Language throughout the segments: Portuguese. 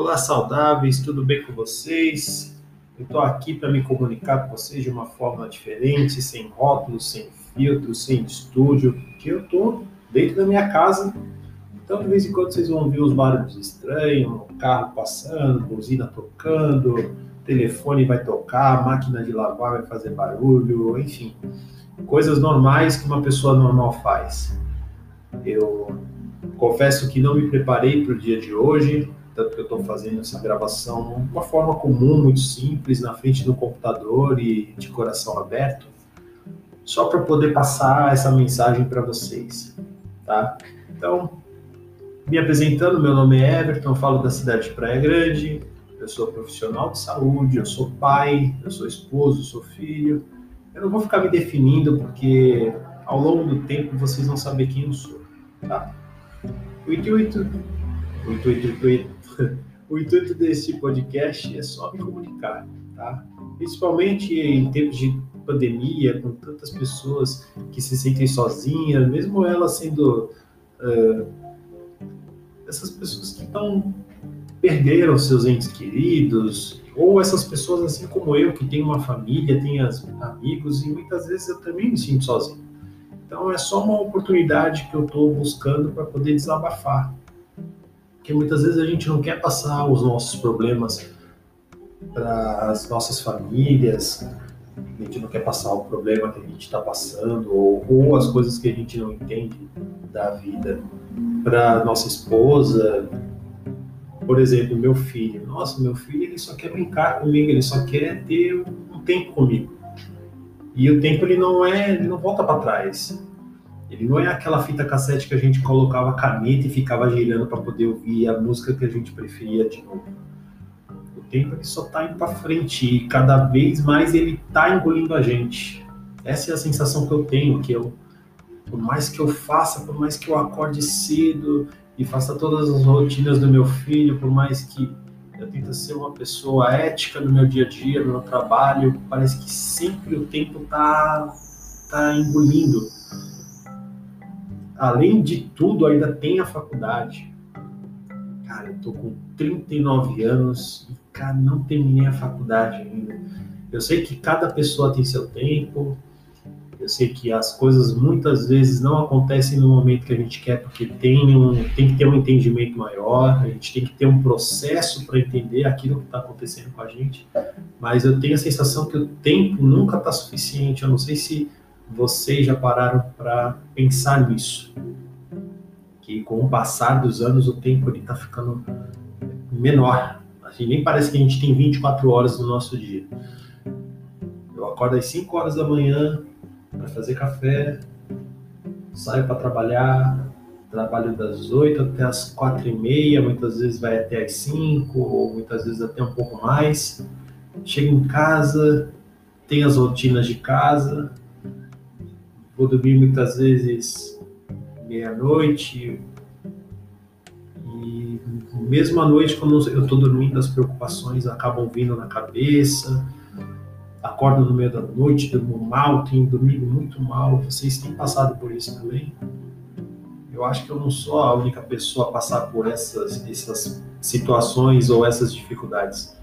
Olá, saudáveis, tudo bem com vocês? Eu estou aqui para me comunicar com vocês de uma forma diferente, sem rótulos, sem filtros, sem estúdio, que eu estou dentro da minha casa. Então, de vez em quando, vocês vão ouvir os barulhos estranhos, carro passando, buzina tocando, telefone vai tocar, máquina de lavar vai fazer barulho, enfim, coisas normais que uma pessoa normal faz. Eu confesso que não me preparei para o dia de hoje, tanto que eu estou fazendo essa gravação de uma forma comum, muito simples, na frente do computador e de coração aberto, só para poder passar essa mensagem para vocês, tá? Então, me apresentando, meu nome é Everton, falo da cidade de Praia Grande, eu sou profissional de saúde, eu sou pai, eu sou esposo, eu sou filho. Eu não vou ficar me definindo porque ao longo do tempo vocês vão saber quem eu sou, tá? O intuito, o intuito, desse podcast é só me comunicar, tá? Principalmente em tempos de pandemia, com tantas pessoas que se sentem sozinhas, mesmo elas sendo uh, essas pessoas que estão perderam seus entes queridos, ou essas pessoas assim como eu que tem uma família, tem as, amigos e muitas vezes eu também me sinto sozinho. Então é só uma oportunidade que eu estou buscando para poder desabafar. Porque muitas vezes a gente não quer passar os nossos problemas para as nossas famílias, a gente não quer passar o problema que a gente está passando, ou, ou, as coisas que a gente não entende da vida para nossa esposa. Por exemplo, meu filho. Nossa, meu filho ele só quer brincar comigo, ele só quer ter um tempo comigo. E o tempo ele não é, ele não volta para trás. Ele não é aquela fita cassete que a gente colocava caneta e ficava girando para poder ouvir a música que a gente preferia de novo. O tempo ele só está indo para frente e cada vez mais ele está engolindo a gente. Essa é a sensação que eu tenho, que eu, por mais que eu faça, por mais que eu acorde cedo e faça todas as rotinas do meu filho, por mais que eu tento ser uma pessoa ética no meu dia a dia, no meu trabalho, parece que sempre o tempo tá tá engolindo. Além de tudo, ainda tem a faculdade. Cara, eu tô com 39 anos e, cara, não terminei a faculdade ainda. Eu sei que cada pessoa tem seu tempo, eu sei que as coisas muitas vezes não acontecem no momento que a gente quer, porque tem, um, tem que ter um entendimento maior, a gente tem que ter um processo para entender aquilo que está acontecendo com a gente. Mas eu tenho a sensação que o tempo nunca está suficiente. Eu não sei se vocês já pararam para pensar nisso. Que com o passar dos anos o tempo está ficando menor. Assim, nem parece que a gente tem 24 horas no nosso dia. Eu acordo às 5 horas da manhã, para fazer café, saio para trabalhar, trabalho das 8 até as 4 e meia, muitas vezes vai até as 5, ou muitas vezes até um pouco mais. Chego em casa, tenho as rotinas de casa, vou dormir muitas vezes meia-noite, e mesmo à noite, quando eu estou dormindo, as preocupações acabam vindo na cabeça, acordo no meio da noite, durmo mal, tenho dormido muito mal. Vocês têm passado por isso também? Eu acho que eu não sou a única pessoa a passar por essas, essas situações ou essas dificuldades.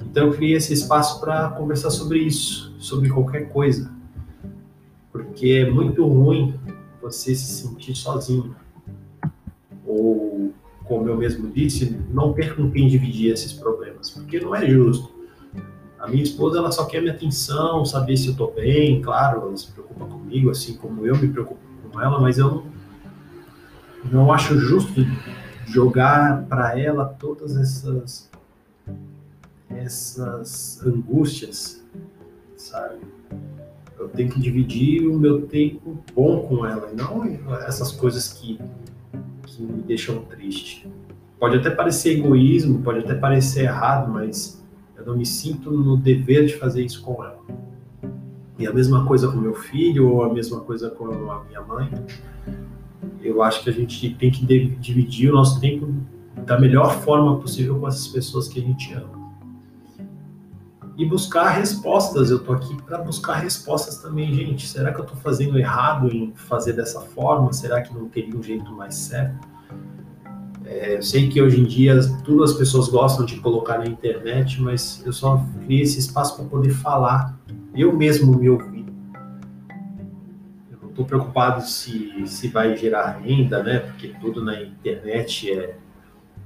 Então eu criei esse espaço para conversar sobre isso, sobre qualquer coisa. Porque é muito ruim você se sentir sozinho. Ou, como eu mesmo disse, não ter com quem dividir esses problemas, porque não é justo a minha esposa, ela só quer minha atenção, saber se eu tô bem, claro, ela se preocupa comigo, assim como eu me preocupo com ela, mas eu não, não acho justo jogar para ela todas essas essas angústias, sabe? Eu tenho que dividir o meu tempo bom com ela, e não essas coisas que, que me deixam triste. Pode até parecer egoísmo, pode até parecer errado, mas eu não me sinto no dever de fazer isso com ela. E a mesma coisa com meu filho, ou a mesma coisa com a minha mãe. Eu acho que a gente tem que dividir o nosso tempo da melhor forma possível com essas pessoas que a gente ama. E buscar respostas. Eu tô aqui para buscar respostas também, gente. Será que eu tô fazendo errado em fazer dessa forma? Será que não teria um jeito mais certo? É, eu sei que hoje em dia todas as pessoas gostam de colocar na internet, mas eu só criei esse espaço para poder falar, eu mesmo me ouvir. Eu não estou preocupado se, se vai gerar renda, né? Porque tudo na internet é,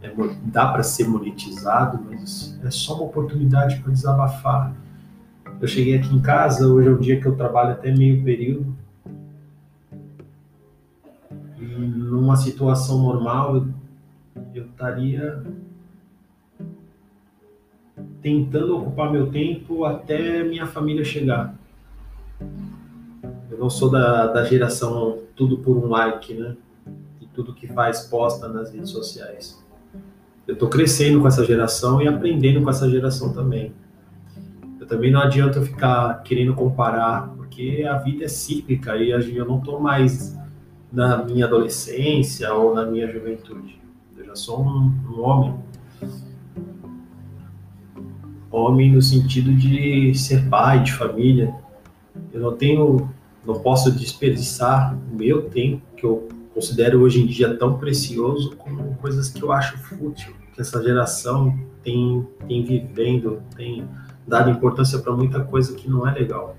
é dá para ser monetizado, mas é só uma oportunidade para desabafar. Eu cheguei aqui em casa, hoje é um dia que eu trabalho até meio período. E numa situação normal, eu estaria tentando ocupar meu tempo até minha família chegar. Eu não sou da, da geração tudo por um like, né? E tudo que faz posta nas redes sociais. Eu estou crescendo com essa geração e aprendendo com essa geração também. Eu também não adianta eu ficar querendo comparar, porque a vida é cíclica e eu não estou mais na minha adolescência ou na minha juventude já sou um, um homem. Homem no sentido de ser pai, de família. Eu não tenho, não posso desperdiçar o meu tempo, que eu considero hoje em dia tão precioso, com coisas que eu acho fútil, essa geração tem, tem vivendo, tem dado importância para muita coisa que não é legal.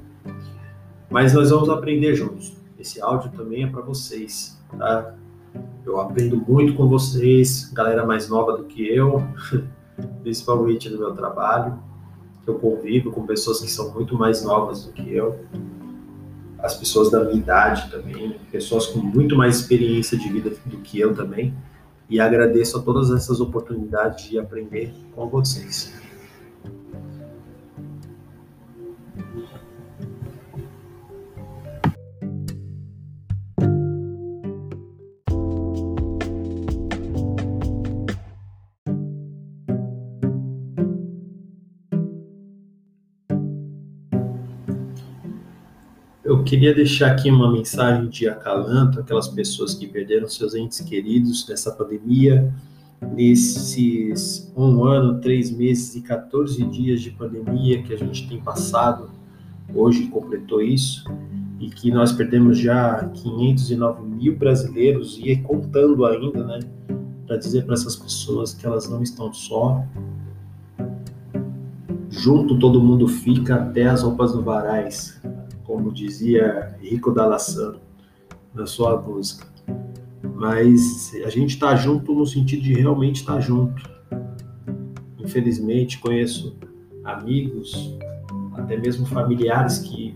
Mas nós vamos aprender juntos. Esse áudio também é para vocês, tá? Eu aprendo muito com vocês, galera mais nova do que eu, principalmente no meu trabalho. Eu convivo com pessoas que são muito mais novas do que eu, as pessoas da minha idade também, pessoas com muito mais experiência de vida do que eu também. E agradeço a todas essas oportunidades de aprender com vocês. Eu queria deixar aqui uma mensagem de acalanto aquelas pessoas que perderam seus entes queridos nessa pandemia, nesses um ano, três meses e 14 dias de pandemia que a gente tem passado, hoje completou isso, e que nós perdemos já 509 mil brasileiros e contando ainda, né, para dizer para essas pessoas que elas não estão só. Junto todo mundo fica até as roupas no varais como dizia Rico Dalassan na sua música. Mas a gente está junto no sentido de realmente estar tá junto. Infelizmente, conheço amigos, até mesmo familiares que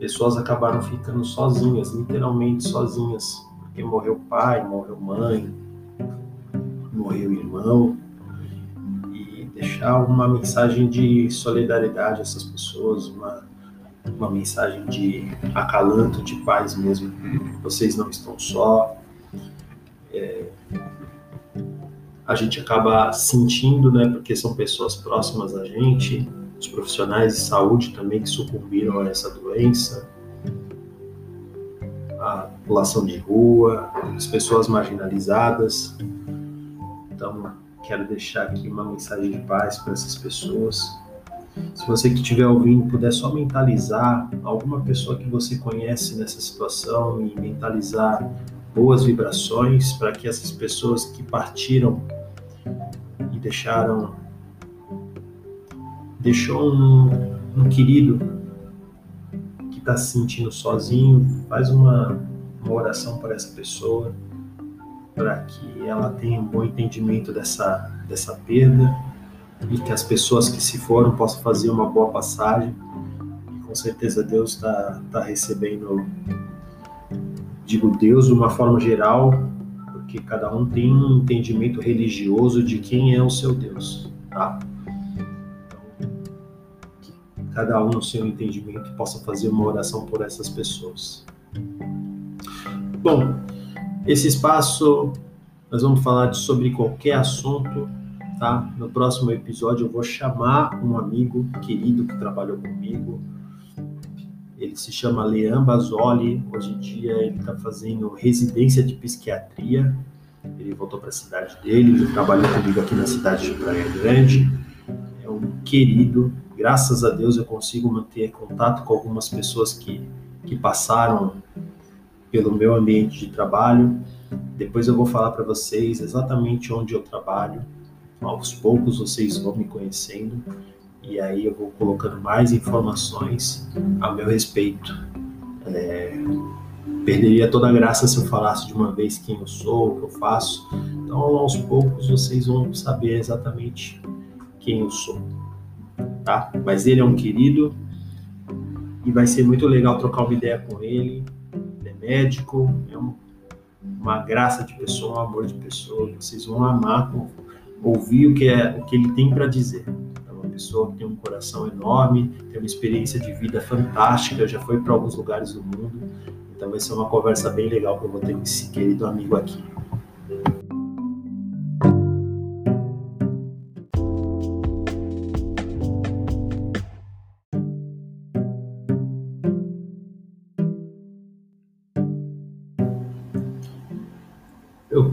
pessoas acabaram ficando sozinhas, literalmente sozinhas, porque morreu pai, morreu mãe, morreu irmão, e deixar uma mensagem de solidariedade a essas pessoas, uma uma mensagem de acalanto, de paz mesmo. Vocês não estão só. É, a gente acaba sentindo, né, porque são pessoas próximas a gente, os profissionais de saúde também que sucumbiram a essa doença, a população de rua, as pessoas marginalizadas. Então, quero deixar aqui uma mensagem de paz para essas pessoas se você que estiver ouvindo puder só mentalizar alguma pessoa que você conhece nessa situação e mentalizar boas vibrações para que essas pessoas que partiram e deixaram deixou um, um querido que está se sentindo sozinho, faz uma, uma oração para essa pessoa para que ela tenha um bom entendimento dessa, dessa perda e que as pessoas que se foram possam fazer uma boa passagem. E com certeza Deus está tá recebendo, digo Deus de uma forma geral, porque cada um tem um entendimento religioso de quem é o seu Deus, tá? Então, cada um no seu entendimento possa fazer uma oração por essas pessoas. Bom, esse espaço nós vamos falar sobre qualquer assunto tá? No próximo episódio eu vou chamar um amigo querido que trabalhou comigo. Ele se chama Leão Basoli. Hoje em dia ele está fazendo residência de psiquiatria. Ele voltou para a cidade dele, ele trabalha comigo aqui na cidade de Praia Grande. É um querido. Graças a Deus eu consigo manter contato com algumas pessoas que, que passaram pelo meu ambiente de trabalho. Depois eu vou falar para vocês exatamente onde eu trabalho. Aos poucos vocês vão me conhecendo e aí eu vou colocando mais informações a meu respeito. É, perderia toda a graça se eu falasse de uma vez quem eu sou, o que eu faço. Então, aos poucos vocês vão saber exatamente quem eu sou, tá? Mas ele é um querido e vai ser muito legal trocar uma ideia com ele. Ele é médico, é um, uma graça de pessoa, um amor de pessoa. Vocês vão amar ouvir o que é o que ele tem para dizer pessoa que tem um coração enorme, tem uma experiência de vida fantástica, já foi para alguns lugares do mundo. Então vai ser uma conversa bem legal que eu vou ter com esse querido amigo aqui.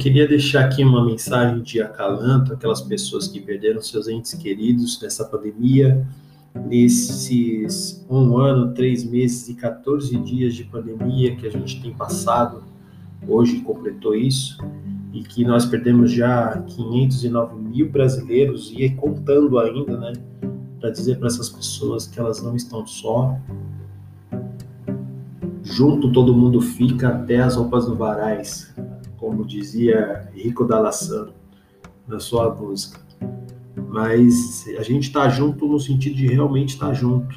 Queria deixar aqui uma mensagem de acalanto àquelas pessoas que perderam seus entes queridos nessa pandemia, nesses um ano, três meses e 14 dias de pandemia que a gente tem passado, hoje completou isso, e que nós perdemos já 509 mil brasileiros e contando ainda, né, para dizer para essas pessoas que elas não estão só. Junto todo mundo fica até as roupas do varais como dizia Rico Dallassano na sua música. Mas a gente está junto no sentido de realmente estar tá junto.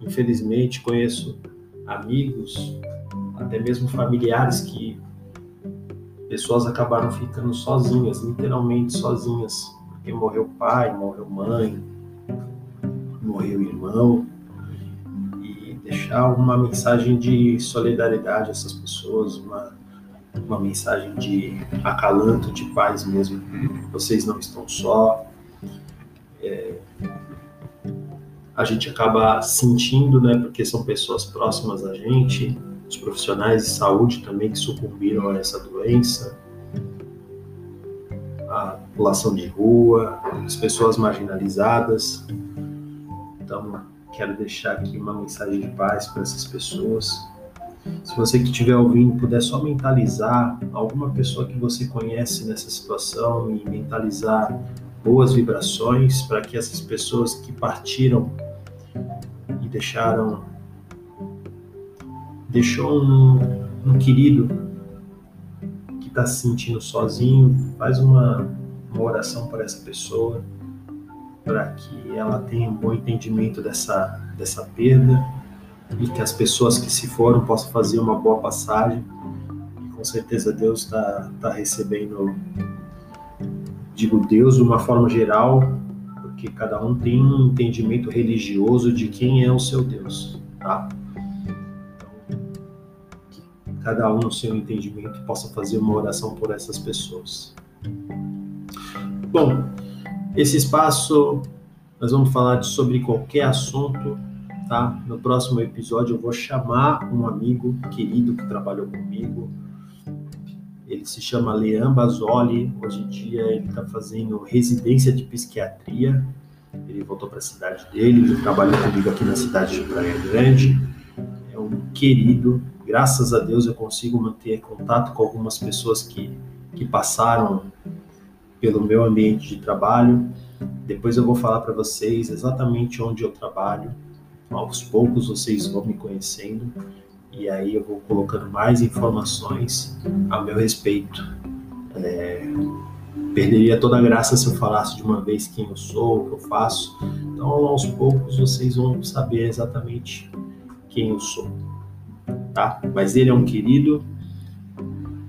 Infelizmente, conheço amigos, até mesmo familiares que pessoas acabaram ficando sozinhas, literalmente sozinhas, porque morreu pai, morreu mãe, morreu irmão, e deixar uma mensagem de solidariedade a essas pessoas, uma uma mensagem de acalanto, de paz mesmo. Vocês não estão só. É, a gente acaba sentindo, né, porque são pessoas próximas a gente, os profissionais de saúde também que sucumbiram a essa doença, a população de rua, as pessoas marginalizadas. Então, quero deixar aqui uma mensagem de paz para essas pessoas se você que estiver ouvindo puder só mentalizar alguma pessoa que você conhece nessa situação e mentalizar boas vibrações para que essas pessoas que partiram e deixaram deixou um, um querido que está se sentindo sozinho, faz uma, uma oração para essa pessoa para que ela tenha um bom entendimento dessa, dessa perda e que as pessoas que se foram possam fazer uma boa passagem. E com certeza Deus está tá recebendo, digo Deus de uma forma geral, porque cada um tem um entendimento religioso de quem é o seu Deus, tá? Então, cada um no seu entendimento possa fazer uma oração por essas pessoas. Bom, esse espaço nós vamos falar sobre qualquer assunto tá? No próximo episódio eu vou chamar um amigo querido que trabalhou comigo. Ele se chama Leão Basoli. Hoje em dia ele está fazendo residência de psiquiatria. Ele voltou para a cidade dele, ele trabalha comigo aqui na cidade de Praia Grande. É um querido. Graças a Deus eu consigo manter contato com algumas pessoas que, que passaram pelo meu ambiente de trabalho. Depois eu vou falar para vocês exatamente onde eu trabalho aos poucos vocês vão me conhecendo e aí eu vou colocando mais informações a meu respeito. É, perderia toda a graça se eu falasse de uma vez quem eu sou, o que eu faço. Então, aos poucos vocês vão saber exatamente quem eu sou, tá? Mas ele é um querido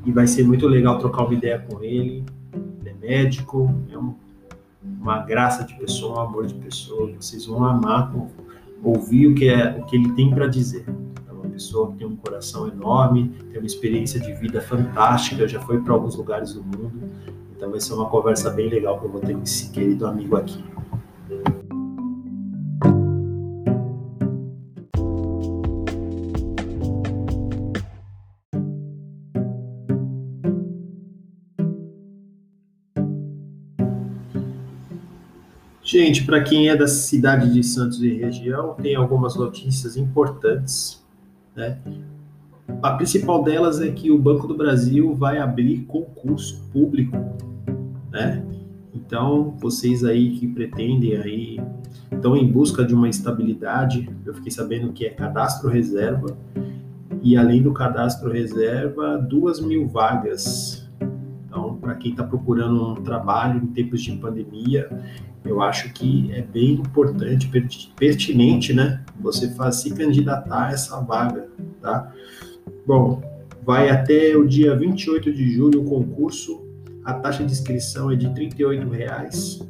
e vai ser muito legal trocar uma ideia com ele. Ele é médico, é um, uma graça de pessoa, um amor de pessoa. Vocês vão amar ouvir o que, é, o que ele tem para dizer. É uma pessoa que tem um coração enorme, tem uma experiência de vida fantástica, já foi para alguns lugares do mundo. Então vai ser uma conversa bem legal que eu vou ter com esse querido amigo aqui. Gente, para quem é da cidade de Santos e região, tem algumas notícias importantes, né? A principal delas é que o Banco do Brasil vai abrir concurso público, né? Então, vocês aí que pretendem aí, estão em busca de uma estabilidade, eu fiquei sabendo que é cadastro reserva, e além do cadastro reserva, duas mil vagas. Para quem está procurando um trabalho em tempos de pandemia, eu acho que é bem importante, pertinente, né? Você faz, se candidatar a essa vaga, tá? Bom, vai até o dia 28 de julho o concurso. A taxa de inscrição é de R$ 38,00.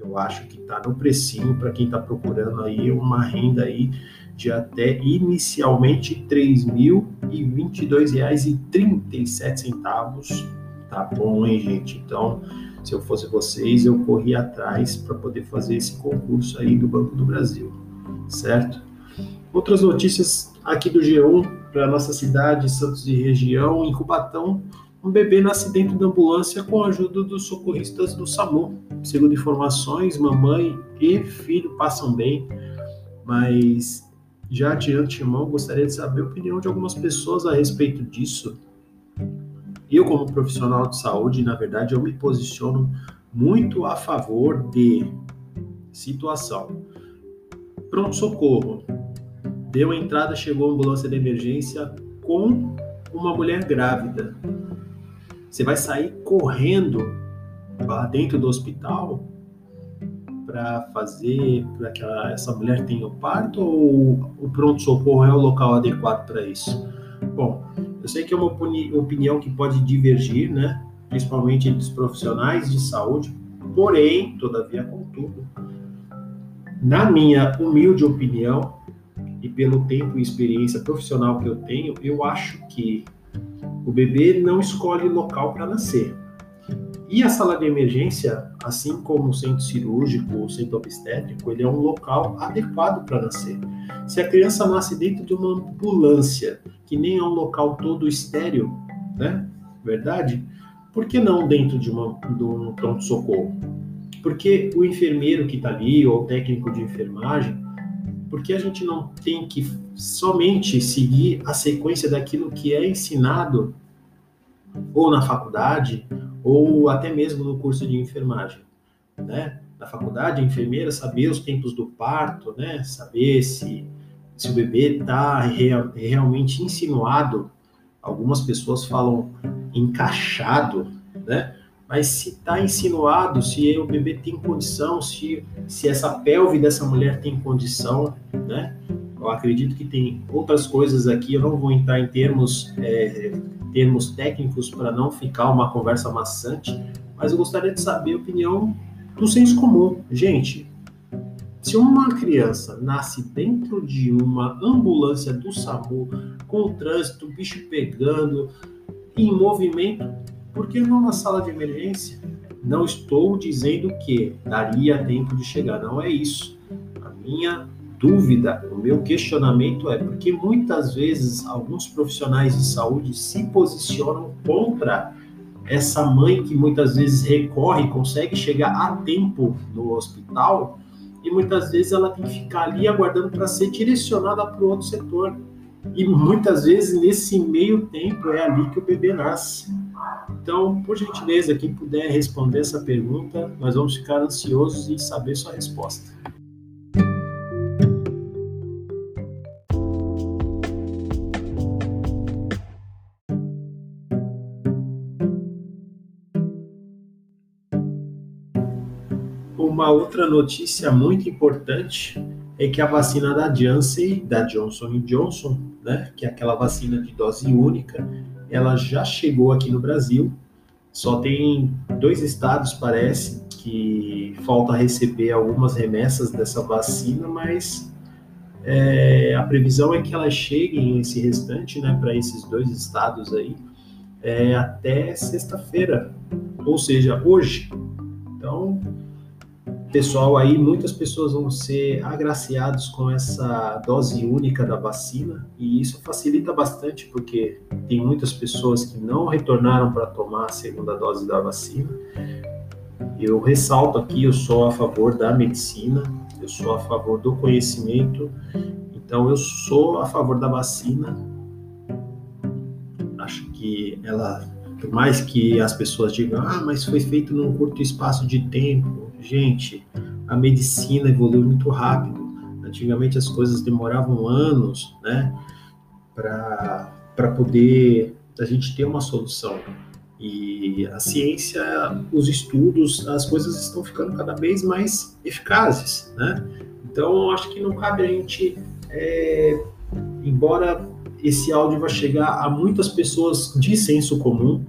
Eu acho que está no precinho para quem está procurando aí uma renda aí de até inicialmente R$ 3.022,37. Tá bom, hein, gente? Então, se eu fosse vocês, eu corria atrás para poder fazer esse concurso aí do Banco do Brasil, certo? Outras notícias aqui do G1 para nossa cidade, Santos e região, em Cubatão, um bebê nasce dentro da ambulância com a ajuda dos socorristas do SAMU. Segundo informações, mamãe e filho passam bem, mas já de antemão gostaria de saber a opinião de algumas pessoas a respeito disso. Eu, como profissional de saúde, na verdade, eu me posiciono muito a favor de situação. Pronto-socorro. Deu entrada, chegou a ambulância de emergência com uma mulher grávida. Você vai sair correndo lá dentro do hospital para fazer para que essa mulher tenha o parto ou o pronto-socorro é o local adequado para isso? Bom, eu sei que é uma opinião que pode divergir, né? principalmente entre os profissionais de saúde, porém, todavia, contudo, na minha humilde opinião e pelo tempo e experiência profissional que eu tenho, eu acho que o bebê não escolhe local para nascer. E a sala de emergência, assim como o centro cirúrgico, o centro obstétrico, ele é um local adequado para nascer. Se a criança nasce dentro de uma ambulância que nem é um local todo estéreo, né? Verdade? Por que não dentro de, uma, de um pronto-socorro? Porque o enfermeiro que está ali, ou o técnico de enfermagem, porque a gente não tem que somente seguir a sequência daquilo que é ensinado ou na faculdade, ou até mesmo no curso de enfermagem, né? Na faculdade, enfermeira saber os tempos do parto, né? Saber se se o bebê está real, realmente insinuado, algumas pessoas falam encaixado, né? Mas se está insinuado, se o bebê tem condição, se, se essa pelve dessa mulher tem condição, né? Eu acredito que tem outras coisas aqui, eu não vou entrar em termos, é, termos técnicos para não ficar uma conversa maçante, mas eu gostaria de saber a opinião do senso comum. Gente, se uma criança nasce dentro de uma ambulância do SAMU, com o trânsito, bicho pegando, em movimento, por que não na sala de emergência? Não estou dizendo que daria tempo de chegar, não é isso. A minha dúvida, o meu questionamento é porque muitas vezes alguns profissionais de saúde se posicionam contra essa mãe que muitas vezes recorre, consegue chegar a tempo no hospital e muitas vezes ela tem que ficar ali aguardando para ser direcionada para o outro setor. E muitas vezes nesse meio tempo é ali que o bebê nasce. Então, por gentileza, quem puder responder essa pergunta, nós vamos ficar ansiosos em saber sua resposta. Uma outra notícia muito importante é que a vacina da Janssen, da Johnson Johnson, né, que é aquela vacina de dose única, ela já chegou aqui no Brasil. Só tem dois estados, parece, que falta receber algumas remessas dessa vacina, mas é, a previsão é que ela chegue esse restante, né, para esses dois estados aí, é, até sexta-feira, ou seja, hoje. Então, pessoal aí, muitas pessoas vão ser agraciados com essa dose única da vacina e isso facilita bastante porque tem muitas pessoas que não retornaram para tomar a segunda dose da vacina. Eu ressalto aqui, eu sou a favor da medicina, eu sou a favor do conhecimento, então eu sou a favor da vacina, Acho que ela, por mais que as pessoas digam, ah, mas foi feito num curto espaço de tempo, gente, a medicina evoluiu muito rápido. Antigamente as coisas demoravam anos, né, para poder a gente ter uma solução. E a ciência, os estudos, as coisas estão ficando cada vez mais eficazes, né? Então, acho que não cabe a gente, é, embora esse áudio vá chegar a muitas pessoas de senso comum,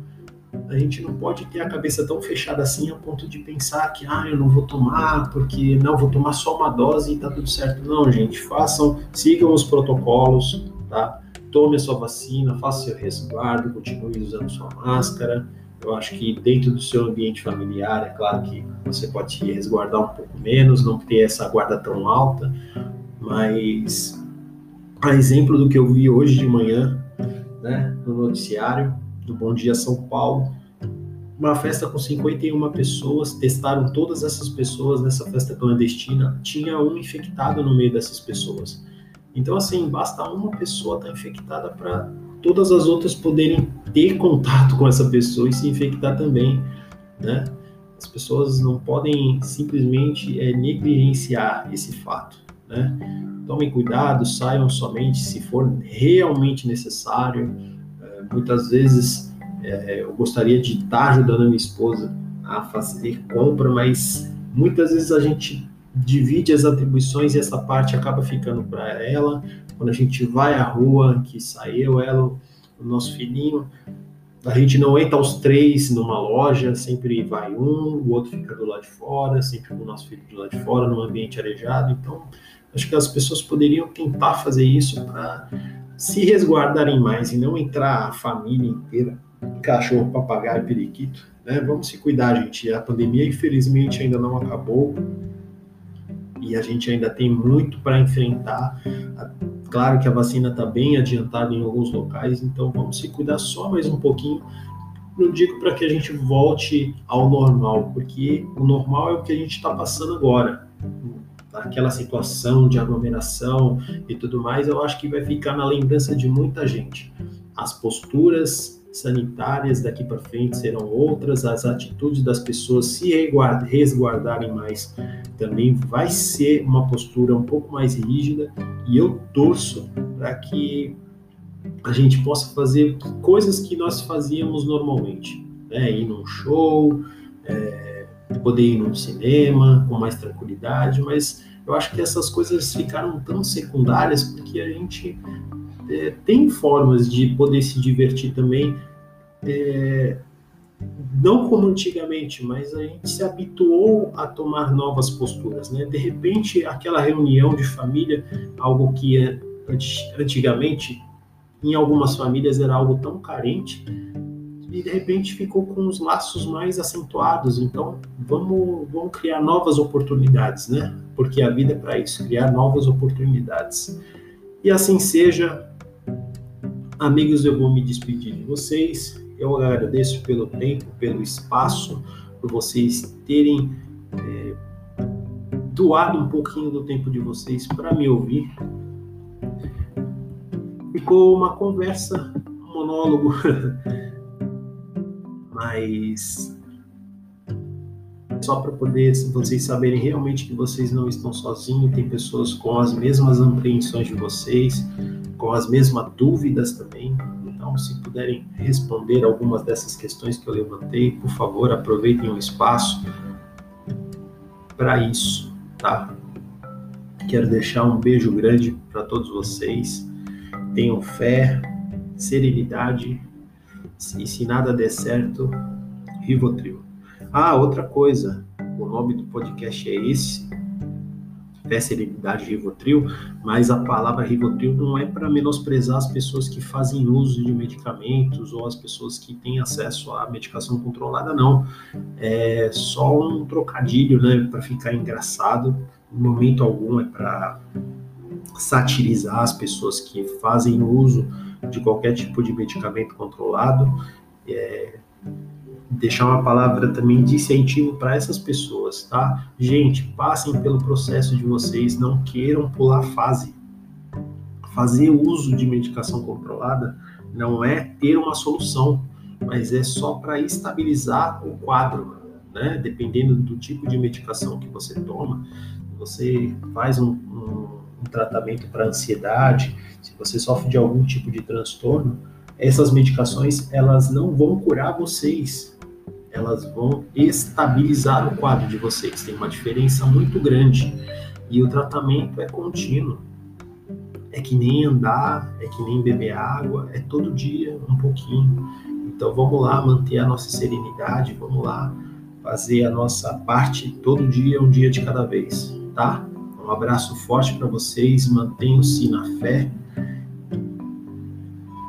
a gente não pode ter a cabeça tão fechada assim a ponto de pensar que, ah, eu não vou tomar, porque não, vou tomar só uma dose e tá tudo certo. Não, gente, façam, sigam os protocolos, tá? Tome a sua vacina, faça seu resguardo, continue usando sua máscara. Eu acho que dentro do seu ambiente familiar, é claro que você pode resguardar um pouco menos, não ter essa guarda tão alta, mas a exemplo do que eu vi hoje de manhã, né, no noticiário do Bom Dia São Paulo, uma festa com 51 pessoas, testaram todas essas pessoas nessa festa clandestina, tinha um infectado no meio dessas pessoas. Então, assim, basta uma pessoa estar tá infectada para todas as outras poderem ter contato com essa pessoa e se infectar também, né? As pessoas não podem simplesmente é, negligenciar esse fato, né? Tomem cuidado, saiam somente se for realmente necessário. Muitas vezes é, eu gostaria de estar ajudando a minha esposa a fazer compra, mas muitas vezes a gente divide as atribuições e essa parte acaba ficando para ela. Quando a gente vai à rua, que saiu ela, o nosso filhinho, a gente não entra os três numa loja, sempre vai um, o outro fica do lado de fora, sempre o nosso filho do lado de fora, num ambiente arejado. Então, acho que as pessoas poderiam tentar fazer isso para se resguardarem mais e não entrar a família inteira, cachorro, papagaio, periquito. Né? Vamos se cuidar, gente. A pandemia, infelizmente, ainda não acabou e a gente ainda tem muito para enfrentar. Claro que a vacina está bem adiantada em alguns locais, então vamos se cuidar só mais um pouquinho. Não digo para que a gente volte ao normal, porque o normal é o que a gente está passando agora. Aquela situação de aglomeração e tudo mais, eu acho que vai ficar na lembrança de muita gente. As posturas sanitárias daqui para frente serão outras, as atitudes das pessoas se resguardarem mais também vai ser uma postura um pouco mais rígida e eu torço para que a gente possa fazer coisas que nós fazíamos normalmente, né? ir num show, é, poder ir num cinema com mais tranquilidade, mas eu acho que essas coisas ficaram tão secundárias porque a gente é, tem formas de poder se divertir também, é, não como antigamente, mas a gente se habituou a tomar novas posturas, né? De repente, aquela reunião de família, algo que é, antigamente em algumas famílias era algo tão carente, e de repente ficou com os laços mais acentuados. Então, vamos, vamos criar novas oportunidades, né? Porque a vida é para isso, criar novas oportunidades. E assim seja. Amigos, eu vou me despedir de vocês. Eu agradeço pelo tempo, pelo espaço, por vocês terem é, doado um pouquinho do tempo de vocês para me ouvir. Ficou uma conversa, um monólogo, mas só para poder vocês saberem realmente que vocês não estão sozinhos, tem pessoas com as mesmas apreensões de vocês, com as mesmas dúvidas também. Então, se puderem responder algumas dessas questões que eu levantei, por favor, aproveitem o espaço para isso, tá? Quero deixar um beijo grande para todos vocês. Tenham fé, serenidade. E se nada der certo, Rivotril. Ah, outra coisa, o nome do podcast é esse, até serenidade Rivotril, mas a palavra Rivotril não é para menosprezar as pessoas que fazem uso de medicamentos ou as pessoas que têm acesso à medicação controlada, não. É só um trocadilho, né, para ficar engraçado. Em momento algum é para satirizar as pessoas que fazem uso de qualquer tipo de medicamento controlado. É, deixar uma palavra também de incentivo para essas pessoas, tá? Gente, passem pelo processo de vocês, não queiram pular fase. Fazer uso de medicação controlada não é ter uma solução, mas é só para estabilizar o quadro, né? Dependendo do tipo de medicação que você toma, você faz um, tratamento para ansiedade, se você sofre de algum tipo de transtorno, essas medicações elas não vão curar vocês, elas vão estabilizar o quadro de vocês. Tem uma diferença muito grande e o tratamento é contínuo. É que nem andar, é que nem beber água, é todo dia um pouquinho. Então vamos lá manter a nossa serenidade, vamos lá fazer a nossa parte todo dia, um dia de cada vez, tá? Um abraço forte para vocês, mantenham-se na fé.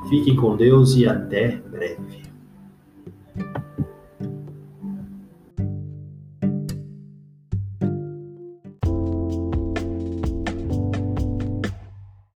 Fiquem com Deus e até breve.